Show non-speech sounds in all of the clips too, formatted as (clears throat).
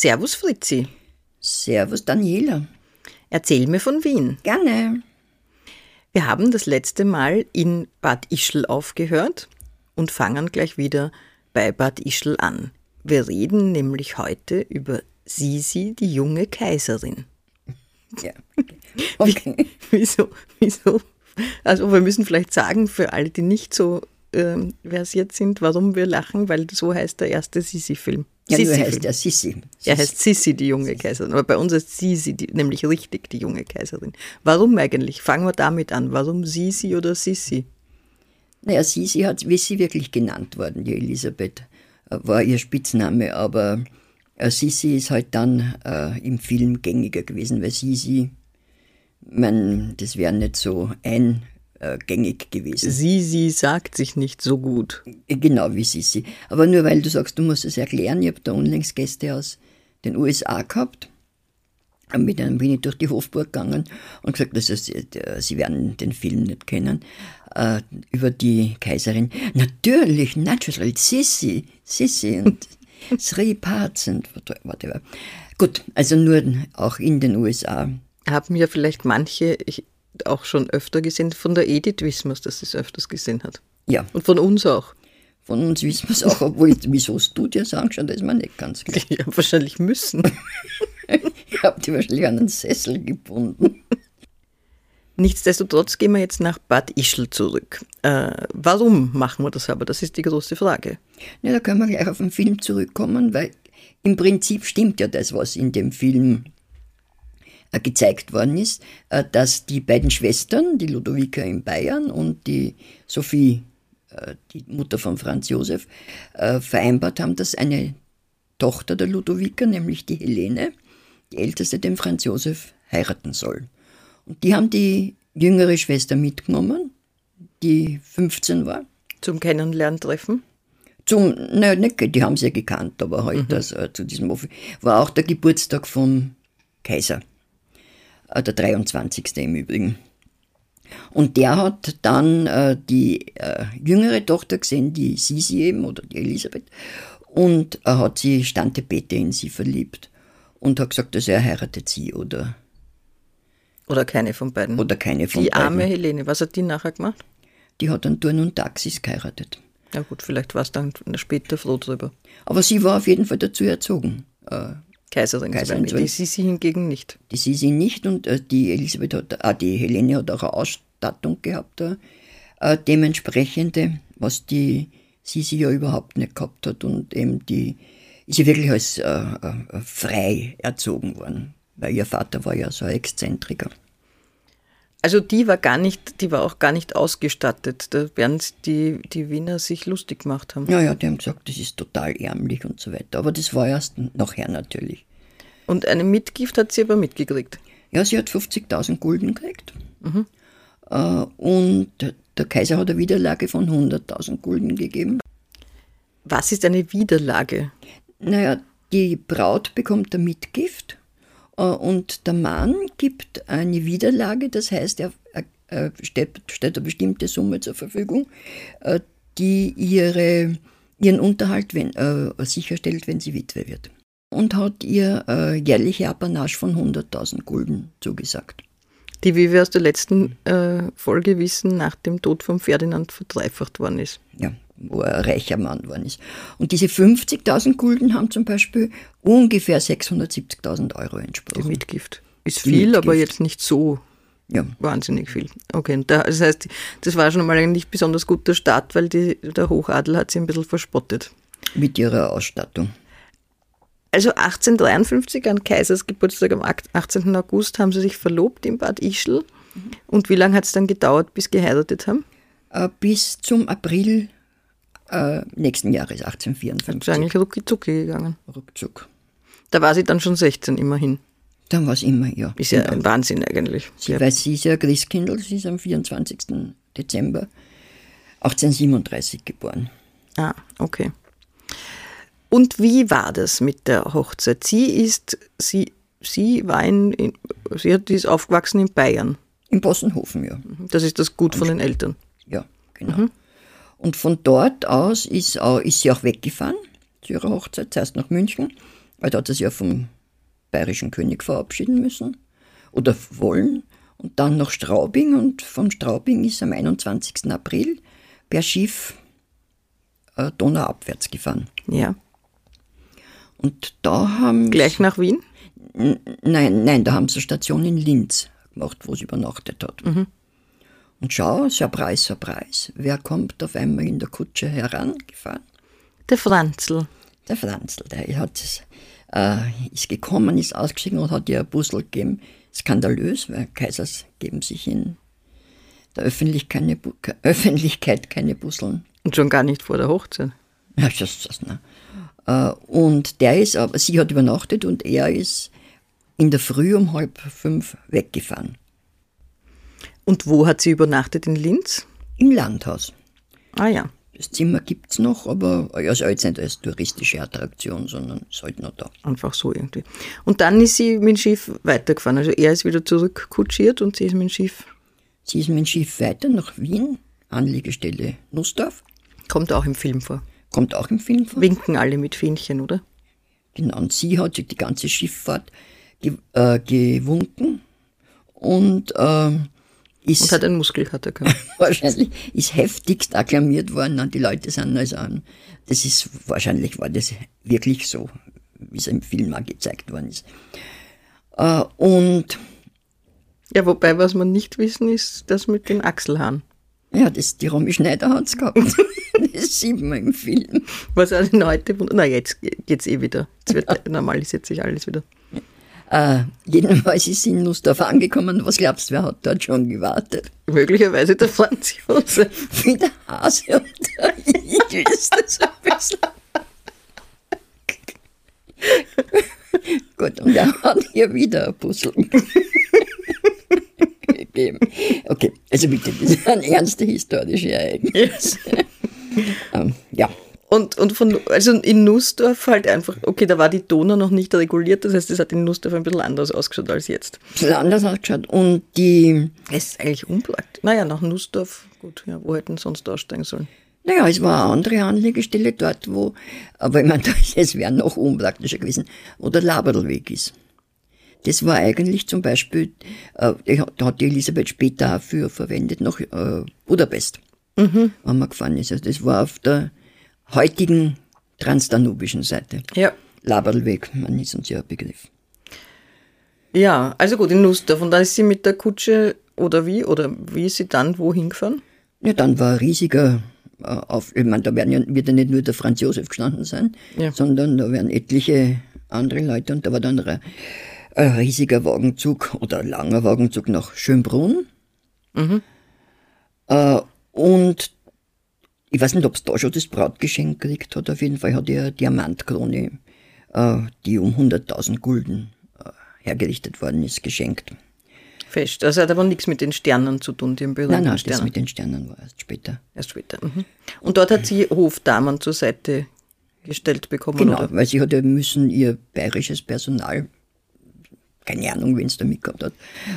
Servus Fritzi. Servus Daniela. Erzähl mir von Wien. Gerne. Wir haben das letzte Mal in Bad Ischl aufgehört und fangen gleich wieder bei Bad Ischl an. Wir reden nämlich heute über Sisi, die junge Kaiserin. Ja. (laughs) Okay. Wie, wieso, wieso? Also wir müssen vielleicht sagen, für alle, die nicht so äh, versiert sind, warum wir lachen, weil so heißt der erste Sisi-Film. Ja, Sissi nur heißt er Sissi. Er heißt Sissi, die junge Kaiserin. Aber bei uns ist Sisi die, nämlich richtig die junge Kaiserin. Warum eigentlich? Fangen wir damit an. Warum Sisi oder Sissi? Naja, Sisi hat, wie sie wirklich genannt worden, die Elisabeth, äh, war ihr Spitzname, aber äh, Sisi ist halt dann äh, im Film gängiger gewesen, weil Sisi, man, das wäre nicht so eingängig gewesen. Sisi sagt sich nicht so gut. Genau wie Sisi. Aber nur weil du sagst, du musst es erklären, ich habe da unlängst Gäste aus den USA gehabt. Mit einem bin ich durch die Hofburg gegangen und gesagt, dass es, äh, sie werden den Film nicht kennen, äh, über die Kaiserin. Natürlich, natural, Sissi, Sissi und (laughs) Three Parts und whatever. Gut, also nur auch in den USA. Haben ja vielleicht manche ich, auch schon öfter gesehen. Von der Edith wissen wir es, dass sie es öfters gesehen hat. Ja, Und von uns auch. von uns wissen wir es auch, obwohl, (laughs) wieso hast du dir das angeschaut, das ist mir nicht ganz klar. (laughs) Ja, wahrscheinlich müssen. (laughs) Ich habe die wahrscheinlich an einen Sessel gebunden. Nichtsdestotrotz gehen wir jetzt nach Bad Ischl zurück. Äh, warum machen wir das aber? Das ist die große Frage. Ja, da können wir gleich auf den Film zurückkommen, weil im Prinzip stimmt ja das, was in dem Film gezeigt worden ist, äh, dass die beiden Schwestern, die Ludovica in Bayern und die Sophie, äh, die Mutter von Franz Josef, äh, vereinbart haben, dass eine Tochter der Ludovica, nämlich die Helene, die älteste, den Franz Josef heiraten soll. Und die haben die jüngere Schwester mitgenommen, die 15 war. Zum Kennenlerntreffen. Zum, naja, nicht, die haben sie ja gekannt, aber halt das, äh, zu diesem Offi- war auch der Geburtstag vom Kaiser. Äh, der 23. im Übrigen. Und der hat dann äh, die äh, jüngere Tochter gesehen, die Sisi eben, oder die Elisabeth, und er hat sie Stante Bete in sie verliebt und hat gesagt, dass er heiratet sie oder, Oder keine von beiden. oder keine von die beiden. arme Helene, was hat die nachher gemacht? Die hat dann Turn und Taxis geheiratet. Na gut, vielleicht war es dann später froh drüber. Aber sie war auf jeden Fall dazu erzogen. Äh, Kaiserin, Kaiserin zu werden. die Sisi hingegen nicht. Die Sisi nicht und äh, die Elisabeth hat, ah, die Helene hat auch eine Ausstattung gehabt, äh, äh, dementsprechende, was die Sisi ja überhaupt nicht gehabt hat und eben die ist ja wirklich als äh, äh, frei erzogen worden, weil ihr Vater war ja so ein Exzentriker. Also die war gar nicht, die war auch gar nicht ausgestattet. Da werden die, die Wiener sich lustig gemacht haben. Ja, ja, die haben gesagt, das ist total ärmlich und so weiter, aber das war erst nachher natürlich. Und eine Mitgift hat sie aber mitgekriegt. Ja, sie hat 50.000 Gulden gekriegt. Äh, und der Kaiser hat eine Widerlage von 100.000 Gulden gegeben. Was ist eine Widerlage? Naja, die Braut bekommt eine Mitgift und der Mann gibt eine Widerlage, das heißt, er stellt, stellt eine bestimmte Summe zur Verfügung, äh, die ihre, ihren Unterhalt wenn, äh, sicherstellt, wenn sie Witwe wird. Und hat ihr äh, jährliche Apanage von 100.000 Gulden zugesagt. Die, wie wir aus der letzten äh, Folge wissen, nach dem Tod von Ferdinand verdreifacht worden ist. Ja, wo er ein reicher Mann geworden ist. Und diese 50.000 Gulden haben zum Beispiel ungefähr 670.000 Euro Die entsprochen. Mitgift. Ist Die viel, Mitgift. aber jetzt nicht so Ja. wahnsinnig viel. Okay, und da, das heißt, das war schon mal ein nicht besonders guter Start, weil die, der Hochadel hat sie ein bisschen verspottet. Mit ihrer Ausstattung. Also 1853 an Kaisers Geburtstag am 18. August haben sie sich verlobt in Bad Ischl. Und wie lange hat es dann gedauert, bis geheiratet haben? Äh, bis zum April äh, nächsten Jahres, Das ist 1854. eigentlich rucki zucki gegangen. Ruckzuck. Da war sie dann schon 16 immerhin. Dann war es immer, ja. Ist ja ein Wahnsinn eigentlich. Sie, Ja. Weil sie ist ja Christkindl, sie ist am 24. Dezember 1837 geboren. Ah, okay. Und wie war das mit der Hochzeit? Sie ist, sie, sie war in, in sie hat, ist aufgewachsen in Bayern. In Bossenhofen, ja. Das ist das Gut von den Eltern. Ja, genau. Und von dort aus ist, auch, ist sie auch weggefahren zu ihrer Hochzeit, zuerst nach München, weil da hat sie sich ja vom bayerischen König verabschieden müssen oder wollen. Und dann nach Straubing und von Straubing ist am 21. April per Schiff äh, donauabwärts gefahren. Ja. Und da haben Gleich nach Wien? Nein, nein, da haben sie eine Station in Linz gemacht, wo sie übernachtet hat. Und schau, Surprise, Surprise, wer kommt auf einmal in der Kutsche herangefahren? Der Franzl. Der Franzl, der hat, äh, ist gekommen, ist ausgestiegen und hat ihr ein Puzzle gegeben. Skandalös, weil Kaisers geben sich in der Öffentlich keine, Bu- ke- Öffentlichkeit keine Puzzeln. Und schon gar nicht vor der Hochzeit. Ja, das, das, ne. Und der ist aber, sie hat übernachtet und er ist in der Früh um halb fünf weggefahren. Und wo hat sie übernachtet? In Linz? Im Landhaus. Ah ja. Das Zimmer gibt's noch, aber also jetzt nicht als touristische Attraktion, sondern ist halt noch da. Einfach so irgendwie. Und dann ist sie mit dem Schiff weitergefahren. Also er ist wieder zurückkutschiert und sie ist mit dem Schiff. Sie ist mit dem Schiff weiter nach Wien, Anlegestelle Nussdorf. Kommt auch im Film vor. Kommt auch im Film vor. Winken alle mit Fähnchen, oder? Genau, und sie hat sich die ganze Schifffahrt ge äh, gewunken und ähm, ist Und hat einen Muskelkater gehabt. (laughs) wahrscheinlich ist heftigst akklamiert worden und die Leute sind also an. Das ist wahrscheinlich war das wirklich so, wie es im Film auch gezeigt worden ist. Äh, und Ja, wobei, was wir nicht wissen, ist das mit den Achselhaaren. ja, das, die Romy Schneider hat's gehabt. (laughs) das sieht man im Film. Was heute wundert. Na, jetzt geht's eh wieder. Jetzt wird normalisiert sich alles wieder. Äh, jedenfalls ist sie in Nussdorf angekommen. Was glaubst du, wer hat dort schon gewartet? Möglicherweise der (laughs) Franz Josef. Wie der Hase und der Igel ist das ein bisschen. Gut, und er hat ihr wieder ein Puzzle gegeben. Okay, also bitte, das ist ein ernste historische Ereignis. Und, und von, also in Nussdorf halt einfach, okay, da war die Donau noch nicht reguliert, das heißt, es hat in Nussdorf ein bisschen anders ausgeschaut als jetzt. ein bisschen anders ausgeschaut. Und die, Es ist eigentlich unpraktisch. Naja, nach Nussdorf, gut, ja, wo hätten sonst aussteigen sollen? naja, es war eine andere Anlegestelle dort, wo, aber ich meine, (laughs) es wäre noch unpraktischer gewesen, wo der Laberlweg ist. Das war eigentlich zum Beispiel, äh, da hat die Elisabeth später für verwendet, nach äh, Budapest, wenn man gefahren ist. Also das war auf der heutigen transdanubischen Seite. Ja. Laberlweg, man ist uns ja ein Begriff. Ja, also gut, in Nussdorf. Und dann ist sie mit der Kutsche, oder wie, oder wie ist sie dann wohin gefahren? Ja, dann war ein riesiger äh, auf, ich meine, da werden ja, wird ja nicht nur der Franz Josef gestanden sein, Ja. sondern da werden etliche andere Leute und da war dann ein, ein riesiger Wagenzug oder ein langer Wagenzug nach Schönbrunn. Äh, und ich weiß nicht, ob es da schon das Brautgeschenk gekriegt hat, auf jeden Fall hat er eine Diamantkrone, äh, die um 100.000 Gulden äh, hergerichtet worden ist, geschenkt. Fest. Das hat aber nichts mit den Sternen zu tun, den berühmten Nein, nein, das Sternen. mit den Sternen war erst später. Erst später. Mhm. Und dort hat sie Hofdamen zur Seite gestellt bekommen, Genau, oder? weil sie hat ja müssen ihr bayerisches Personal, keine Ahnung, wen es da mitgehabt hat,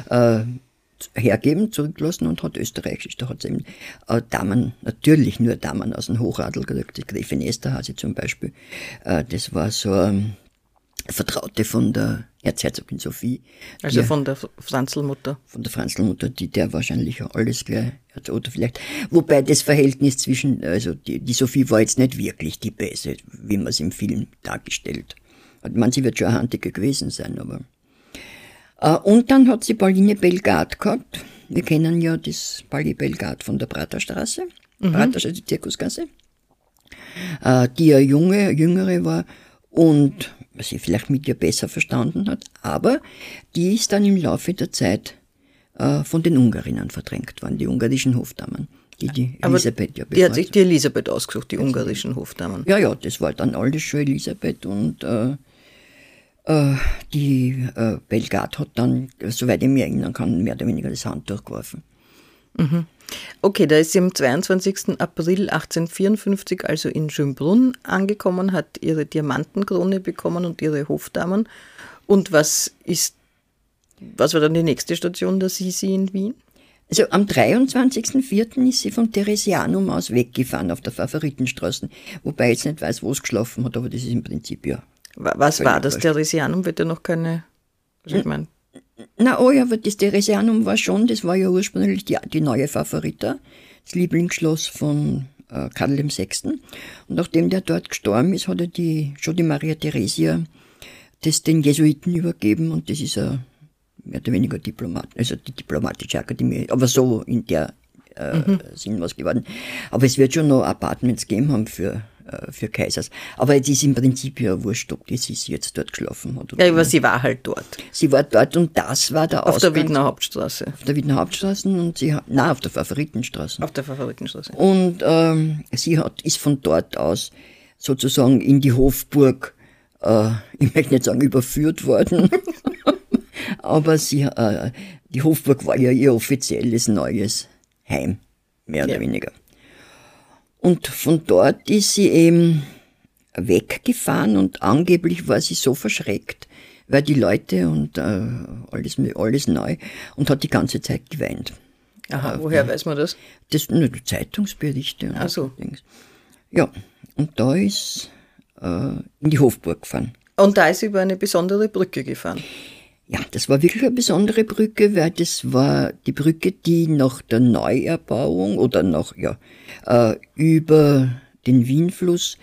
äh, hergeben, zurücklassen und hat österreichisch. Da hat sie eben äh, Damen, natürlich nur Damen aus dem Hochadel gekriegt, die Gräfin Esterhase zum Beispiel. Äh, das war so, ähm, Vertraute von der Erzherzogin Sophie. Also die- von der Franzelmutter. von der Franzlmutter, die der wahrscheinlich alles gleich hat, oder vielleicht. Wobei das Verhältnis zwischen, also die, die Sophie war jetzt nicht wirklich die Böse, wie man es im Film dargestellt. hat. Man, sie wird schon eine Handige gewesen sein, aber. Äh, und dann hat sie Pauline Belgard gehabt. Wir kennen ja das Pauline Belgard von der Praterstraße, Praterstraße, die Zirkusgasse, äh, die eine junge, jüngere war und sie vielleicht mit ihr besser verstanden hat, aber die ist dann im Laufe der Zeit äh, von den Ungarinnen verdrängt worden, die ungarischen Hofdamen, die die Elisabeth ja Die hat sich die Elisabeth ausgesucht, die ungarischen Hofdamen. ja, ja, das war dann alles schon Elisabeth und äh, die äh, Belgard hat dann, soweit ich mich erinnern kann, mehr oder weniger das Handtuch geworfen. Okay, da ist sie am 22. April 1854 also in Schönbrunn angekommen, hat ihre Diamantenkrone bekommen und ihre Hofdamen. Und was ist, was war dann die nächste Station der Sisi in Wien? Also am 23.04. ist sie vom Theresianum aus weggefahren auf der Favoritenstraße, wobei ich jetzt nicht weiß, wo es geschlafen hat, aber das ist im Prinzip ja. Wa- Was war das. Theresianum? Wird ja noch keine, also ich meine, Na, oh ja, aber das Theresianum war schon, das war ja ursprünglich die, die neue Favorita, das Lieblingsschloss von äh, Karl VI. Und nachdem der dort gestorben ist, hat er die, schon die Maria Theresia das den Jesuiten übergeben und das ist ein mehr oder weniger Diplomat, also die diplomatische Akademie, aber so in der äh, Sinn was geworden. Aber es wird schon noch Apartments geben haben für, für Kaisers. Aber es ist im Prinzip ja wurscht, ob die Sisi jetzt dort geschlafen hat. Oder ja, aber sie war halt dort, Sie war dort und das war der auf der Ausgang- Wiener Hauptstraße, auf der Wiener Hauptstraße und sie hat, nein, auf der Favoritenstraße. auf der Favoritenstraße. Und ähm, sie hat, ist von dort aus sozusagen in die Hofburg, äh, (laughs) ich möchte nicht sagen überführt worden, (laughs) aber sie, äh, die Hofburg war ja ihr offizielles neues Heim, mehr oder Ja. weniger. Und von dort ist sie eben weggefahren und angeblich war sie so verschreckt, weil die Leute und äh, alles, alles neu und hat die ganze Zeit geweint. Aha, woher weiß man das? Das sind nur die Zeitungsberichte. und Ach so. Dings. Ja, und da ist äh, in die Hofburg gefahren. Und da ist sie über eine besondere Brücke gefahren. Ja, das war wirklich eine besondere Brücke, weil das war die Brücke, die nach der Neuerbauung oder nach, ja, äh, über den Wienfluss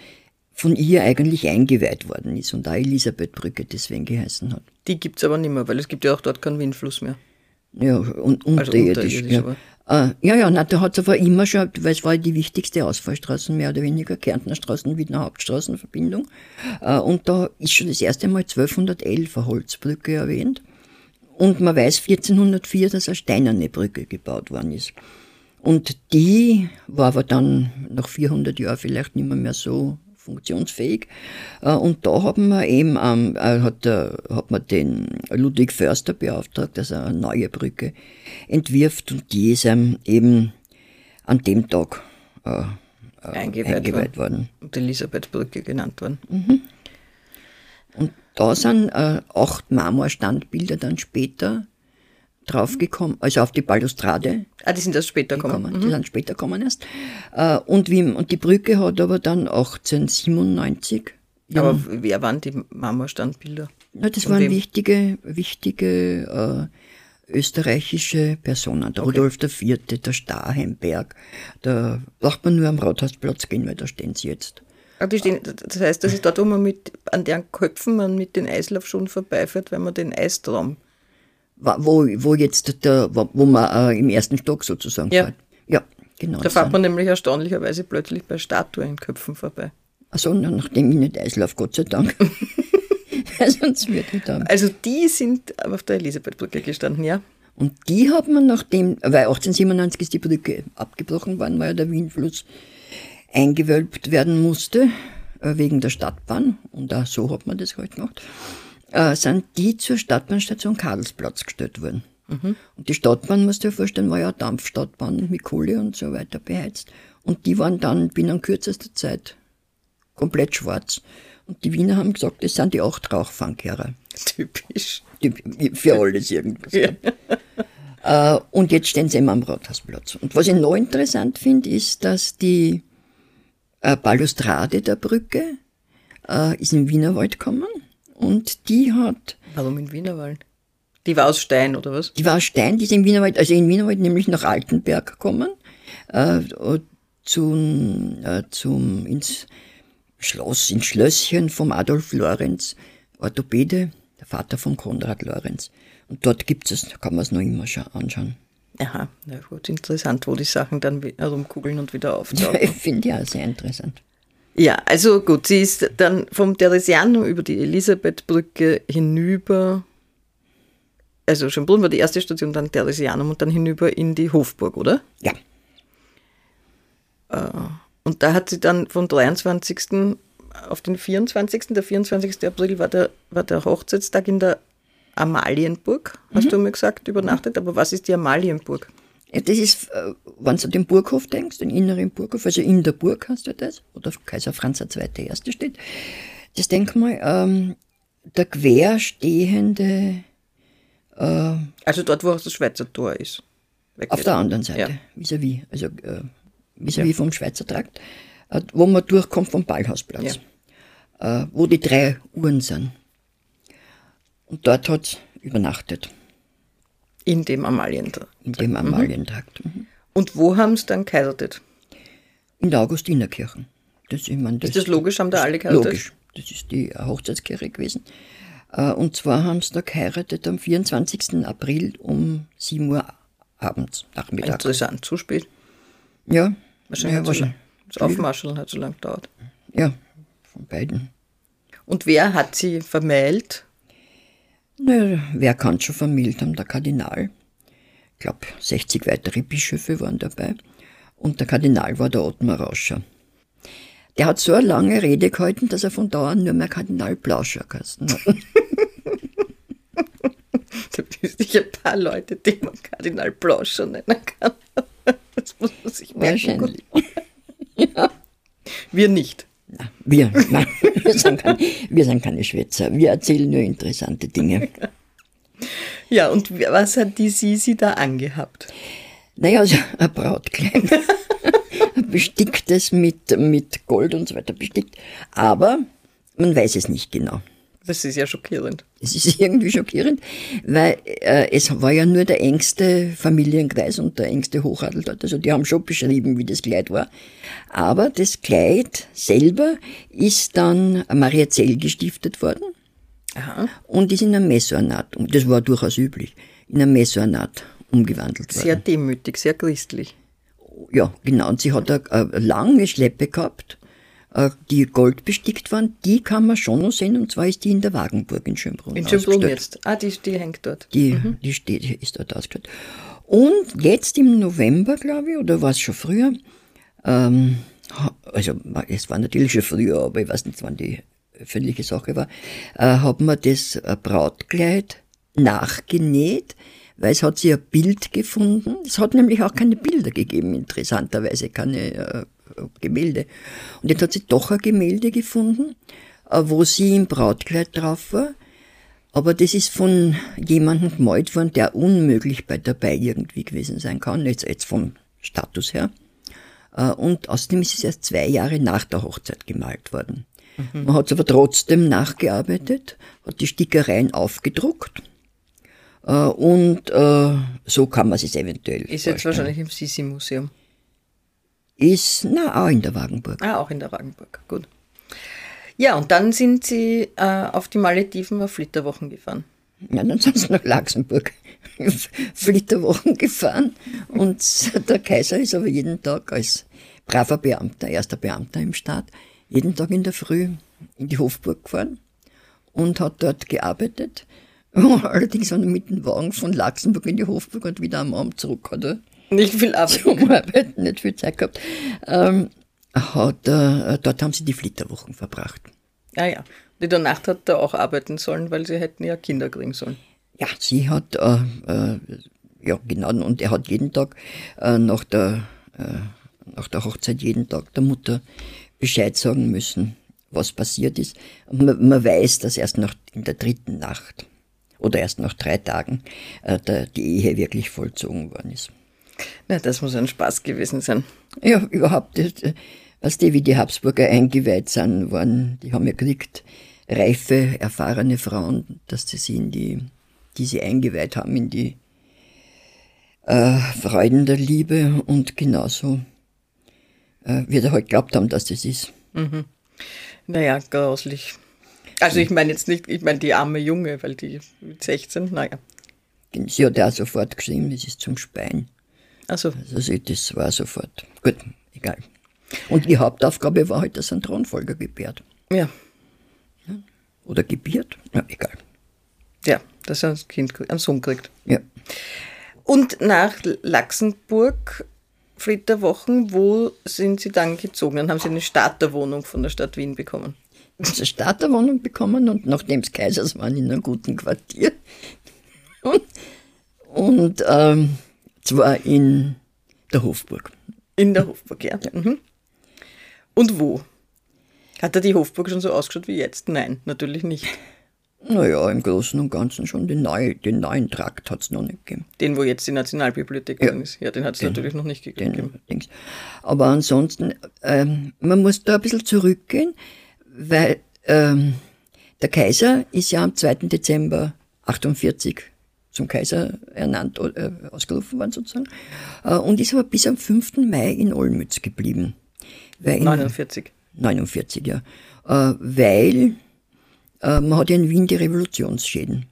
von ihr eigentlich eingeweiht worden ist und da Elisabethbrücke deswegen geheißen hat. Die gibt's aber nicht mehr, weil es gibt ja auch dort keinen Windfluss mehr. Ja, und unterirdisch. unterirdisch, ja. Äh, ja, ja, na, da hat es aber immer schon, weil es war die wichtigste Ausfallstraße, mehr oder weniger, Kärntner Straßen, Wiener Hauptstraßenverbindung. Äh, und da ist schon das erste Mal 1211 eine Holzbrücke erwähnt. Und man weiß 1404, dass eine steinerne Brücke gebaut worden ist. Und die war aber dann nach 400 Jahren vielleicht nicht mehr, mehr so funktionsfähig. Äh, Und da haben wir eben, ähm, äh, hat, der, hat man den Ludwig Förster beauftragt, dass er eine neue Brücke entwirft und die ist ähm, eben an dem Tag äh, äh, Eingeweiht, eingeweiht worden. Und Elisabethbrücke genannt worden. Und da sind äh, acht Marmorstandbilder dann später draufgekommen, also auf die Balustrade Ah, die sind erst später gekommen. gekommen. Die sind später gekommen erst. Äh, und, wie, und die Brücke hat aber dann 1897 Aber wer waren die Marmorstandbilder? Ja, das Von waren wem? wichtige, wichtige äh, österreichische Personen. Der Rudolf IV., der Starheimberg. Da braucht man nur am Rathausplatz gehen, weil da stehen sie jetzt. Ah, die stehen, das heißt, das ist dort, wo man mit, an deren Köpfen man mit den Eislaufschuhen vorbeifährt, wenn man den Eistraum. Wo, wo jetzt der, wo wo man äh, im ersten Stock sozusagen Ja. fährt. Ja, genau. Da fährt man nämlich erstaunlicherweise plötzlich bei Statuenköpfen vorbei. Also nachdem ich nicht Eislauf, Gott sei Dank. (laughs) (laughs) Sonst würde ich da. Also die sind auf der Elisabethbrücke gestanden, ja? Und die hat man nachdem, weil 1897 ist die Brücke abgebrochen worden, weil ja der Wienfluss eingewölbt werden musste, äh, wegen der Stadtbahn, und auch so hat man das halt gemacht, äh, sind die zur Stadtbahnstation Karlsplatz gestellt worden. Und die Stadtbahn, musst du dir vorstellen, war ja eine Dampfstadtbahn mit Kohle und so weiter beheizt. Und die waren dann binnen kürzester Zeit komplett schwarz. Und die Wiener haben gesagt, das sind die acht Rauchfangkehrer. Typisch. Für alles irgendwas. (laughs) Äh, und jetzt stehen sie eben am Rathausplatz. Und was ich noch interessant finde, ist, dass die äh, Balustrade der Brücke äh, ist im Wienerwald gekommen Und die hat, Warum in Wienerwald? Die war aus Stein, oder was? die war aus Stein, die ist in Wienerwald, also in Wienerwald nämlich nach Altenberg gekommen, äh, zum, äh, zum, ins Schloss, ins Schlösschen vom Adolf Lorenz, Orthopäde, der Vater von Konrad Lorenz. Und dort gibt es, da kann man es noch immer scha- anschauen. Aha, na gut, interessant, wo die Sachen dann herumkugeln und wieder Ja, (laughs) auftauchen. ich finde ja sehr interessant. Ja, also gut, sie ist dann vom Theresianum über die Elisabethbrücke hinüber, also Schönbrunn war die erste Station, dann Theresianum und dann hinüber in die Hofburg, oder? Ja, Und da hat sie dann vom 23. auf den 24. Der 24. April war der, war der Hochzeitstag in der Amalienburg, hast du mir gesagt, übernachtet. Aber was ist die Amalienburg? Ja, das ist, äh, wenn du an den Burghof denkst, den inneren Burghof, also in der Burg hast du das, oder Kaiser Franz II. Erste steht, das Denkmal, ähm, der querstehende, Also dort, wo auch das Schweizer Tor ist. Weg auf der anderen Seite, Ja. vis-à-vis, also äh, vis-à-vis vom Schweizer Trakt, äh, wo man durchkommt vom Ballhausplatz, äh, wo die drei Uhren sind. Und dort hat übernachtet, In dem Amalientor. in dem Amalientrakt. Mhm. Und wo haben sie dann geheiratet? In der Augustinerkirche. Das, ich mein, Ist das logisch? Haben da alle geheiratet? Logisch. Das ist die Hochzeitskirche gewesen. Äh, Und zwar haben sie da geheiratet am 24. April um 7 Uhr abends, Nachmittag. Interessant, zu spät. Ja, Wahrscheinlich ja, lang, das Aufmarscheln hat so lange gedauert. ja, von beiden. Und wer hat sie vermählt? Na, wer kann schon vermählt haben? Der Kardinal. Ich glaube, 60 weitere Bischöfe waren dabei. Und der Kardinal war der Ottmar Rauscher. Der hat so eine lange Rede gehalten, dass er von da an nur mehr Kardinal Plauscher geheißen hat. (laughs) Da wüsste ich ein paar Leute, die man Kardinal Blauscher nennen kann. (laughs) Das muss man sich merken. Wahrscheinlich. (laughs) Wir nicht. Wir, nein, (laughs) wir, sind keine, wir sind keine Schwätzer. Wir erzählen nur interessante Dinge. (laughs) Ja, und was hat die Sisi da angehabt? Naja, also (laughs) ein Brautkleid. Besticktes mit, mit Gold und so weiter bestickt. Aber man weiß es nicht genau. Das ist ja schockierend. Es ist irgendwie schockierend, weil äh, es war ja nur der engste Familienkreis und der engste Hochadel dort. Also die haben schon beschrieben, wie das Kleid war. Aber das Kleid selber ist dann Maria Zell gestiftet worden Aha. und ist in ein Messornat, das war durchaus üblich, in ein Messornat umgewandelt worden. Sehr demütig, sehr christlich. Ja, genau. Und sie hat eine, eine lange Schleppe gehabt, äh, die goldbestickt waren. Die kann man schon noch sehen, und zwar ist die in der Wagenburg in Schönbrunn. In Schönbrunn jetzt. Ah, die, die hängt dort. Die, die steht, ist dort ausgestellt. Und jetzt im November, glaube ich, oder war es schon früher, ähm, also es war natürlich schon früher, aber ich weiß nicht, wann die öffentliche Sache war, äh, hat man das äh, Brautkleid nachgenäht, weil es hat sich ein Bild gefunden. Es hat nämlich auch keine Bilder gegeben, interessanterweise, keine äh, Gemälde. Und jetzt hat sie doch ein Gemälde gefunden, äh, wo sie im Brautkleid drauf war. Aber das ist von jemandem gemalt worden, der unmöglich bei dabei irgendwie gewesen sein kann, jetzt, jetzt vom Status her. Äh, Und außerdem ist es erst zwei Jahre nach der Hochzeit gemalt worden. Man hat es aber trotzdem nachgearbeitet, hat die Stickereien aufgedruckt. Äh, Und so kann man es eventuell Ist jetzt vorstellen. wahrscheinlich im Sisi-Museum. Ist, na, auch in der Wagenburg. Ah, auch in der Wagenburg. Gut. Ja, und dann sind sie äh, auf die Malediven auf Flitterwochen gefahren. Ja, dann sind sie nach Laxenburg (laughs) Flitterwochen gefahren und der Kaiser ist aber jeden Tag als braver Beamter, erster Beamter im Staat, jeden Tag in der Früh in die Hofburg gefahren und hat dort gearbeitet. (laughs) Allerdings er mit dem Wagen von Laxenburg in die Hofburg und wieder am Abend zurück hat er Nicht viel Arbeiten nicht viel Zeit gehabt. Ähm, hat, äh, dort haben sie die Flitterwochen verbracht. Ah ja. Der Nacht hat er auch arbeiten sollen, weil sie hätten ja Kinder kriegen sollen. Ja, sie hat, äh, äh, ja genau, und er hat jeden Tag äh, nach, der, äh, nach der Hochzeit jeden Tag der Mutter Bescheid sagen müssen, was passiert ist. Man, man weiß, dass erst nach, in der dritten Nacht oder erst nach drei Tagen äh, der, die Ehe wirklich vollzogen worden ist. Na, das muss ein Spaß gewesen sein. Ja, überhaupt, äh, weißt du, wie die Habsburger eingeweiht sind worden, die haben ja gekriegt, reife, erfahrene Frauen, dass sie sie in die, die sie eingeweiht haben in die äh, Freuden der Liebe und genauso äh, wie sie halt glaubt haben, dass das ist. Mhm. Naja, grauslich. Also ich meine jetzt nicht, ich meine die arme Junge, weil die mit 16, naja. Sie hat ja auch sofort geschrieben, das ist zum Speien. Also. Also das war sofort. Gut, egal. Und die Hauptaufgabe war halt, dass ein Thronfolger gebärt. Ja. Oder gebiert? Ja, egal. Ja, dass er ein Kind, einen Sohn kriegt. Ja. Und nach Laxenburg, Flitterwochen, wo sind Sie dann gezogen? Dann haben Sie eine Starterwohnung von der Stadt Wien bekommen. Eine Starterwohnung bekommen und nachdem es Kaisers waren in einem guten Quartier. Und, und ähm, zwar in der Hofburg. In der Hofburg, ja. Mhm. Und wo? Hat er die Hofburg schon so ausgeschaut wie jetzt? Nein, natürlich nicht. Naja, im Großen und Ganzen schon. Den, neu, den neuen Trakt hat es noch nicht gegeben. Den, wo jetzt die Nationalbibliothek Ja. drin ist. Ja, den hat es natürlich noch nicht gegeben. Den. Aber ansonsten, ähm, man muss da ein bisschen zurückgehen, weil ähm, der Kaiser ist ja am 2. Dezember 48 zum Kaiser ernannt, äh, ausgerufen worden sozusagen, äh, und ist aber bis am 5. Mai in Olmütz geblieben. Weil in, 49. 49, ja. Äh, weil äh, man hat ja in Wien die Revolutionsschäden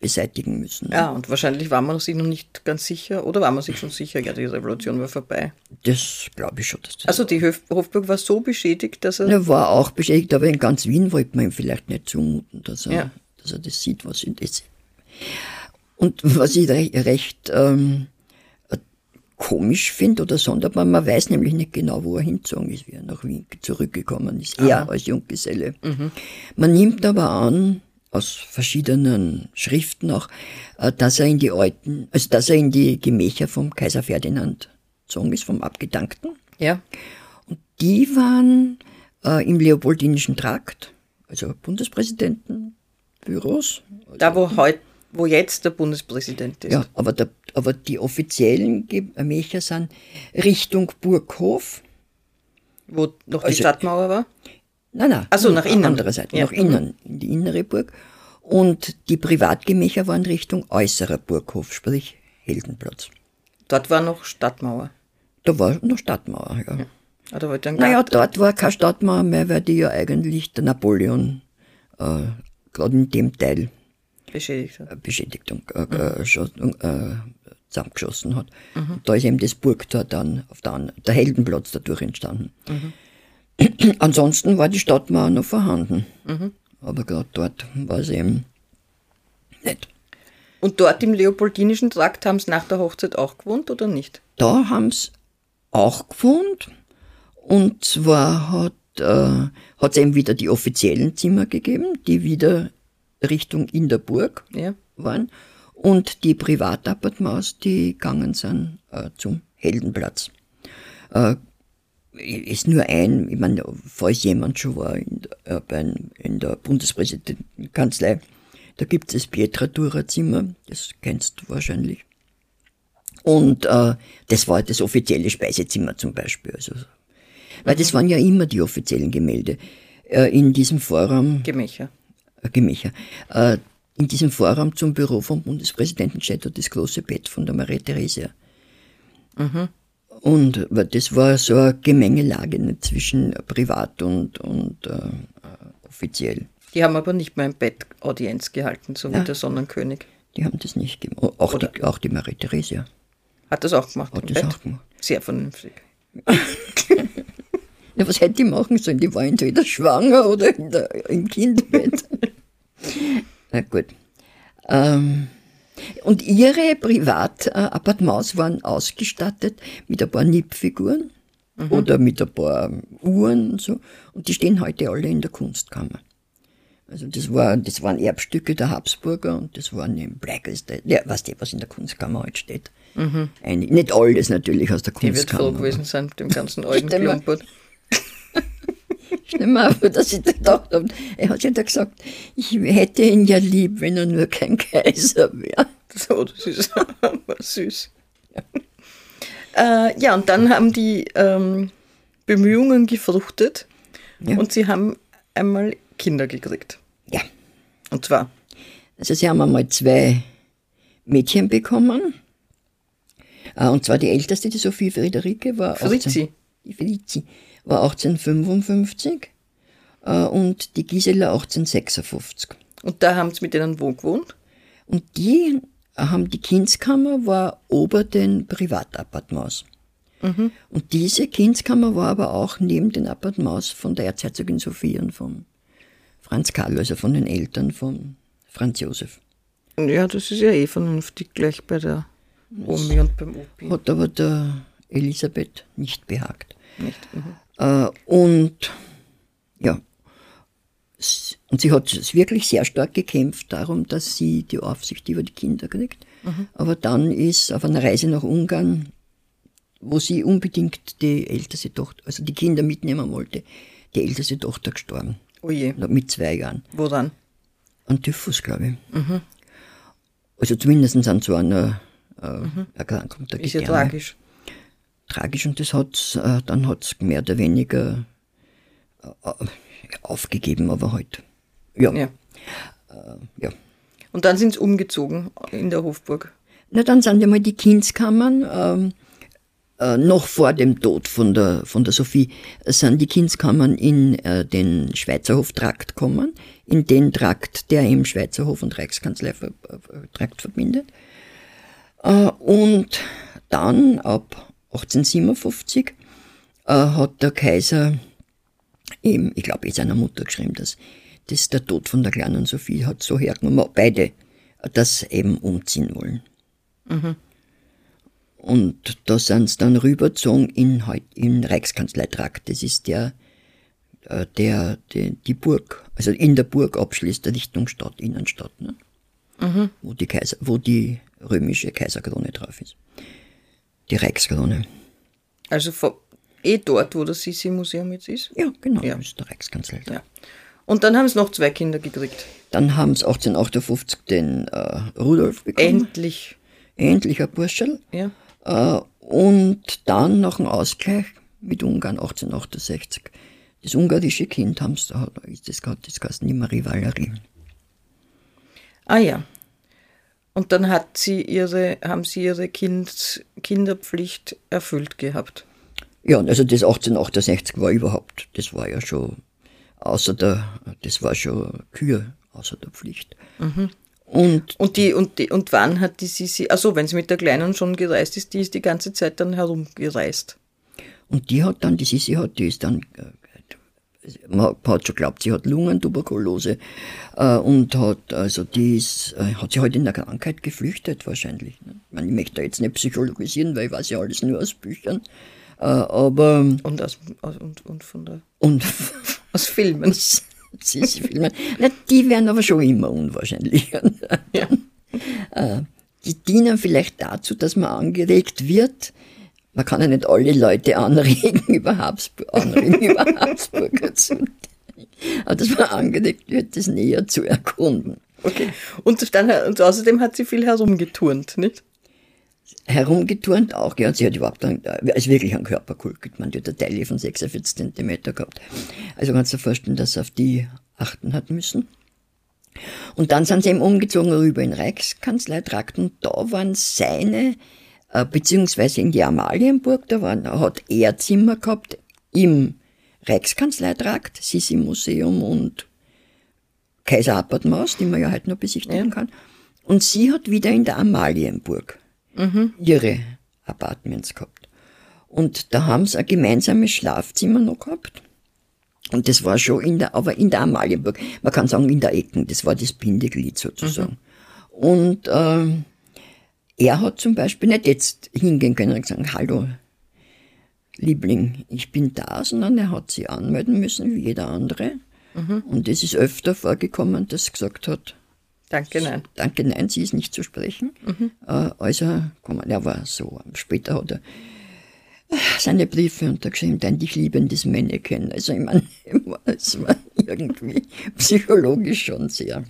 beseitigen müssen. Ja, und wahrscheinlich war man sich noch nicht ganz sicher, oder war man sich schon sicher, ja, die Revolution war vorbei. Das glaube ich schon. Dass das Also die Hof Hofburg war so beschädigt, dass er. Er war auch beschädigt, aber in ganz Wien wollte man ihm vielleicht nicht zumuten, dass er, Ja. dass er das sieht, was ihn das. Und was ich re recht ähm, äh, komisch finde oder sonderbar, man weiß nämlich nicht genau, wo er hingezogen ist, wie er nach Wien zurückgekommen ist, er als Junggeselle. Man nimmt aber an, aus verschiedenen Schriften auch, äh, dass er in die alten, also dass er in die Gemächer vom Kaiser Ferdinand gezogen ist, vom Abgedankten. ja. Die waren äh, im Leopoldinischen Trakt, also Bundespräsidentenbüros. Da, wo heute, wo jetzt der Bundespräsident ist. Ja, aber, der, aber die offiziellen Gemächer sind Richtung Burghof. Wo noch die Also- Stadtmauer war. Nein, nein. Ach so, nach innen. Andere Seite, Ja. nach innen, in die innere Burg. Und die Privatgemächer waren Richtung äußerer Burghof, sprich Heldenplatz. Dort war noch Stadtmauer. Da war noch Stadtmauer, ja. Ah, da wollte ein Naja, dort war keine Stadtmauer mehr, weil die ja eigentlich der Napoleon äh, gerade in dem Teil beschädigt hat. beschädigt und äh, äh, geschossen- äh, zusammengeschossen hat. Und Da ist eben das Burgtor dann auf der, an- der Heldenplatz dadurch entstanden. (clears throat) Ansonsten war die Stadtmauer noch vorhanden. Aber gerade dort war es eben nicht. Und dort im Leopoldinischen Trakt haben sie nach der Hochzeit auch gewohnt oder nicht? Da haben sie auch gewohnt. Und zwar hat äh, es eben wieder die offiziellen Zimmer gegeben, die wieder Richtung in der Burg Ja. waren. Und die Privatappartements, die gegangen sind äh, zum Heldenplatz. Äh, ist nur ein, ich meine, falls jemand schon war in, der- äh, bei, in der Bundespräsidentenkanzlei, da gibt es das Pietratura-Zimmer, das kennst du wahrscheinlich. Und äh, das war das offizielle Speisezimmer zum Beispiel. Also, weil das waren ja immer die offiziellen Gemälde. Äh, in diesem Vorraum Gemächer. Äh, Gemächer. Äh, in diesem Vorraum zum Büro vom Bundespräsidenten steht da das große Bett von der Maria Theresia. Und weil das war so eine Gemengelage nicht, zwischen privat und, und äh, offiziell. Die haben aber nicht mehr im Bett Audienz gehalten, so wie Ja. der Sonnenkönig. Die haben das nicht gemacht. Auch, die, auch die Maria Theresia Hat das auch gemacht hat im das Bett? auch gemacht. Sehr vernünftig. (laughs) Ja, was hätte die machen sollen? Die war entweder schwanger oder der, im Kindbett. Na gut. Ähm, und ihre Privatappartements waren ausgestattet mit ein paar Nippfiguren oder mit ein paar Uhren und so. Und die stehen heute alle in der Kunstkammer. Also das, war, das waren Erbstücke der Habsburger und das waren im Bleigels, ja, weißt du, was in der Kunstkammer heute steht. Einig, nicht alles natürlich aus der Die wird Kunstkammer. froh gewesen sein mit dem ganzen (laughs) alten Klumpert. Vor, (laughs) dass ich gedacht habe, er hat ja da gesagt, ich hätte ihn ja lieb, wenn er nur kein Kaiser wäre. So, das ist aber (laughs) süß. Äh, ja, und dann haben die ähm, Bemühungen gefruchtet Ja. und sie haben einmal Kinder gekriegt. Und zwar? Also sie haben einmal zwei Mädchen bekommen. Äh, Und zwar die älteste, die Sophie Friederike, war Fritzi. 18, die Fritzi war 1855 äh, und die Gisela 1856. Und da haben sie mit denen wo gewohnt? Und die haben die Kindskammer war ober den Privatappartements. Und diese Kindskammer war aber auch neben den Appartements von der Erzherzogin Sophie und von Franz Karl, also von den Eltern von Franz Josef. Ja, das ist ja eh vernünftig gleich bei der Omi und beim Opi. Hat aber der Elisabeth nicht behagt. Nicht? Mhm. Äh, und ja, und sie hat wirklich sehr stark gekämpft darum, dass sie die Aufsicht über die Kinder kriegt. Aber dann ist auf einer Reise nach Ungarn, wo sie unbedingt die älteste Tochter, also die Kinder mitnehmen wollte, die älteste Tochter gestorben. Oh je. Mit zwei Jahren. Woran? An Typhus, glaube ich. Also zumindest an so einer äh, Erkrankung der Ist ja tragisch. Tragisch und das hat's, äh, dann hat's mehr oder weniger äh, äh, aufgegeben, aber halt. Ja, ja. Ja. ja. Und dann sind sie umgezogen in der Hofburg. Na, dann sind ja mal die Kindskammern, ähm, äh, noch vor dem Tod von der, von der Sophie, äh, sind die Kindskammern in äh, den Schweizerhof-Trakt gekommen, in den Trakt, der im Schweizerhof und Reichskanzlei äh, Trakt verbindet. Äh, und dann, ab 1857, äh, hat der Kaiser eben, ich glaube, eh seiner Mutter geschrieben, dass das der Tod von der kleinen Sophie hat so hergenommen, beide das eben umziehen wollen. Und da sind sie dann rübergezogen in, heut- in Reichskanzleitrakt. Das ist der, äh, der, die, die Burg, also in der Burg abschließt, der Richtung Stadt, Innenstadt, ne? wo, die Kaiser, wo die römische Kaiserkrone drauf ist. Die Reichskrone. Also vor, eh dort, wo das Sisi-Museum jetzt ist. Ja, genau, Ja. das ist der Reichskanzlei. Ja. Und dann haben sie noch zwei Kinder gekriegt. Dann haben sie 1858 den äh, Rudolf bekommen. Endlich. Endlich ein Burschel. Ja. Äh, und dann nach dem Ausgleich mit Ungarn 1868 das ungarische Kind haben sie, da ist das das heißt die Marie Valerie. Ah ja. Und dann hat sie ihre, haben sie ihre kind, Kinderpflicht erfüllt gehabt. Ja, also das 1868 war überhaupt, das war ja schon außer der, das war schon Kür außer der Pflicht. Und Und die, und die, und wann hat die Sisi, also wenn sie mit der Kleinen schon gereist ist, die ist die ganze Zeit dann herumgereist. Und die hat dann, die Sissi hat, die ist dann, äh, man hat schon geglaubt, sie hat Lungentuberkulose äh, und hat, also die ist, äh, hat sie halt in der Krankheit geflüchtet wahrscheinlich. Ne? Ich, meine, ich möchte da jetzt nicht psychologisieren, weil ich weiß ja alles nur aus Büchern. Äh, aber, Und, aus, aus, und, und von der, und (laughs) aus Filmen. (laughs) Sissi-Filme, na, die werden aber schon immer unwahrscheinlicher. (laughs) Ja. die dienen vielleicht dazu, dass man angeregt wird. Man kann ja nicht alle Leute anregen, (laughs) über Habsburg, anregen, über (laughs) Habsburger zu. Aber dass man angeregt wird, das näher zu erkunden. Okay. Und, dann, und außerdem hat sie viel herumgeturnt, nicht? Herumgeturnt auch, ja, sie hat überhaupt einen, also wirklich einen Körperkult. Man hat eine Taille von 46 Zentimeter gehabt. Also kannst du dir vorstellen, dass sie auf die achten hat müssen. Und dann sind sie eben umgezogen rüber in Reichskanzleitrakt und da waren seine, äh, beziehungsweise in die Amalienburg, da waren, hat er Zimmer gehabt im Reichskanzleitrakt, Sisi-Museum und Kaiser Appertmaus, die man ja heute noch besichtigen kann. Und sie hat wieder in der Amalienburg ihre Apartments gehabt. Und da haben sie ein gemeinsames Schlafzimmer noch gehabt. Und das war schon in der, aber in der Amalienburg. Man kann sagen, in der Ecken. Das war das Bindeglied sozusagen. Und ähm, er hat zum Beispiel nicht jetzt hingehen können und sagen, hallo, Liebling, ich bin da, sondern er hat sie anmelden müssen, wie jeder andere. Und es ist öfter vorgekommen, dass er gesagt hat, Danke, nein. Danke, nein, sie ist nicht zu sprechen. Äh, also, komm, er war so. Später hat er äh, seine Briefe untergeschrieben, dein dich liebendes Männchen. Also, ich meine, (laughs) es war irgendwie psychologisch schon sehr.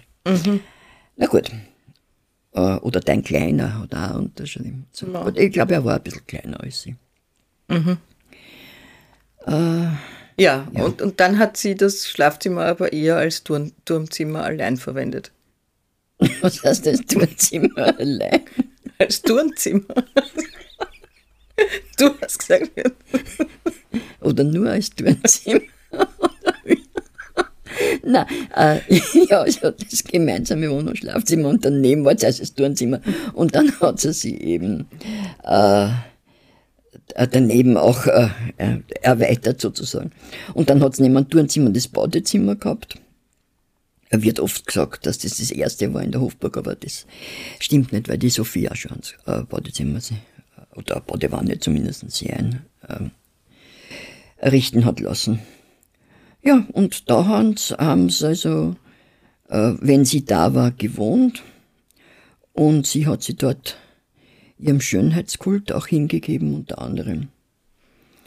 Na gut. Äh, oder dein Kleiner hat auch unterschrieben. So. Ja. Ich glaube, er war ein bisschen kleiner als sie. Äh, Ja, ja. Und, und dann hat sie das Schlafzimmer aber eher als Turm, Turmzimmer allein verwendet. (laughs) Was heißt das Turmzimmer allein? Als Turmzimmer. (laughs) Du hast gesagt. Oder nur als Turmzimmer. Nein, äh, (laughs) ja, also das gemeinsame Wohn- und Schlafzimmer und daneben war also das Turnzimmer. Und dann hat sie sich eben äh, daneben auch äh, erweitert sozusagen. Und dann hat es neben dem Turnzimmer das Badezimmer gehabt. Er wird oft gesagt, dass das das erste war in der Hofburg, aber das stimmt nicht, weil die Sophie auch schon ein Badezimmer, oder eine Badewanne zumindest sie ein, äh, errichten hat lassen. Ja, und da haben sie also, äh, wenn sie da war, gewohnt. Und sie hat sie dort ihrem Schönheitskult auch hingegeben, unter anderem.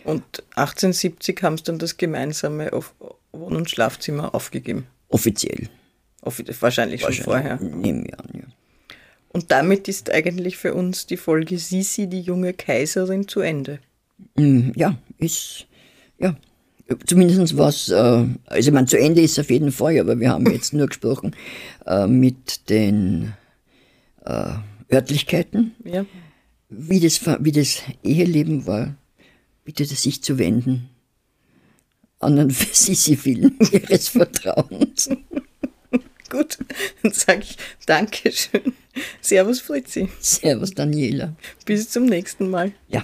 Und 1870 haben sie dann das gemeinsame Wohn- und Schlafzimmer aufgegeben? Offiziell. Offi wahrscheinlich, wahrscheinlich schon vorher. Im Jahr, ja. Und damit ist eigentlich für uns die Folge Sisi, die junge Kaiserin, zu Ende. Mm, ja, ist, ja, Zumindest was, äh, also ich meine, zu Ende ist auf jeden Fall, aber wir haben jetzt nur gesprochen äh, mit den äh, Örtlichkeiten, ja. wie, das, wie das Eheleben war, bitte sich zu wenden an einen Sisi-Film ihres Vertrauens. (laughs) Gut, dann sage ich Dankeschön. Servus Fritzi. Servus Daniela. Bis zum nächsten Mal. Ja.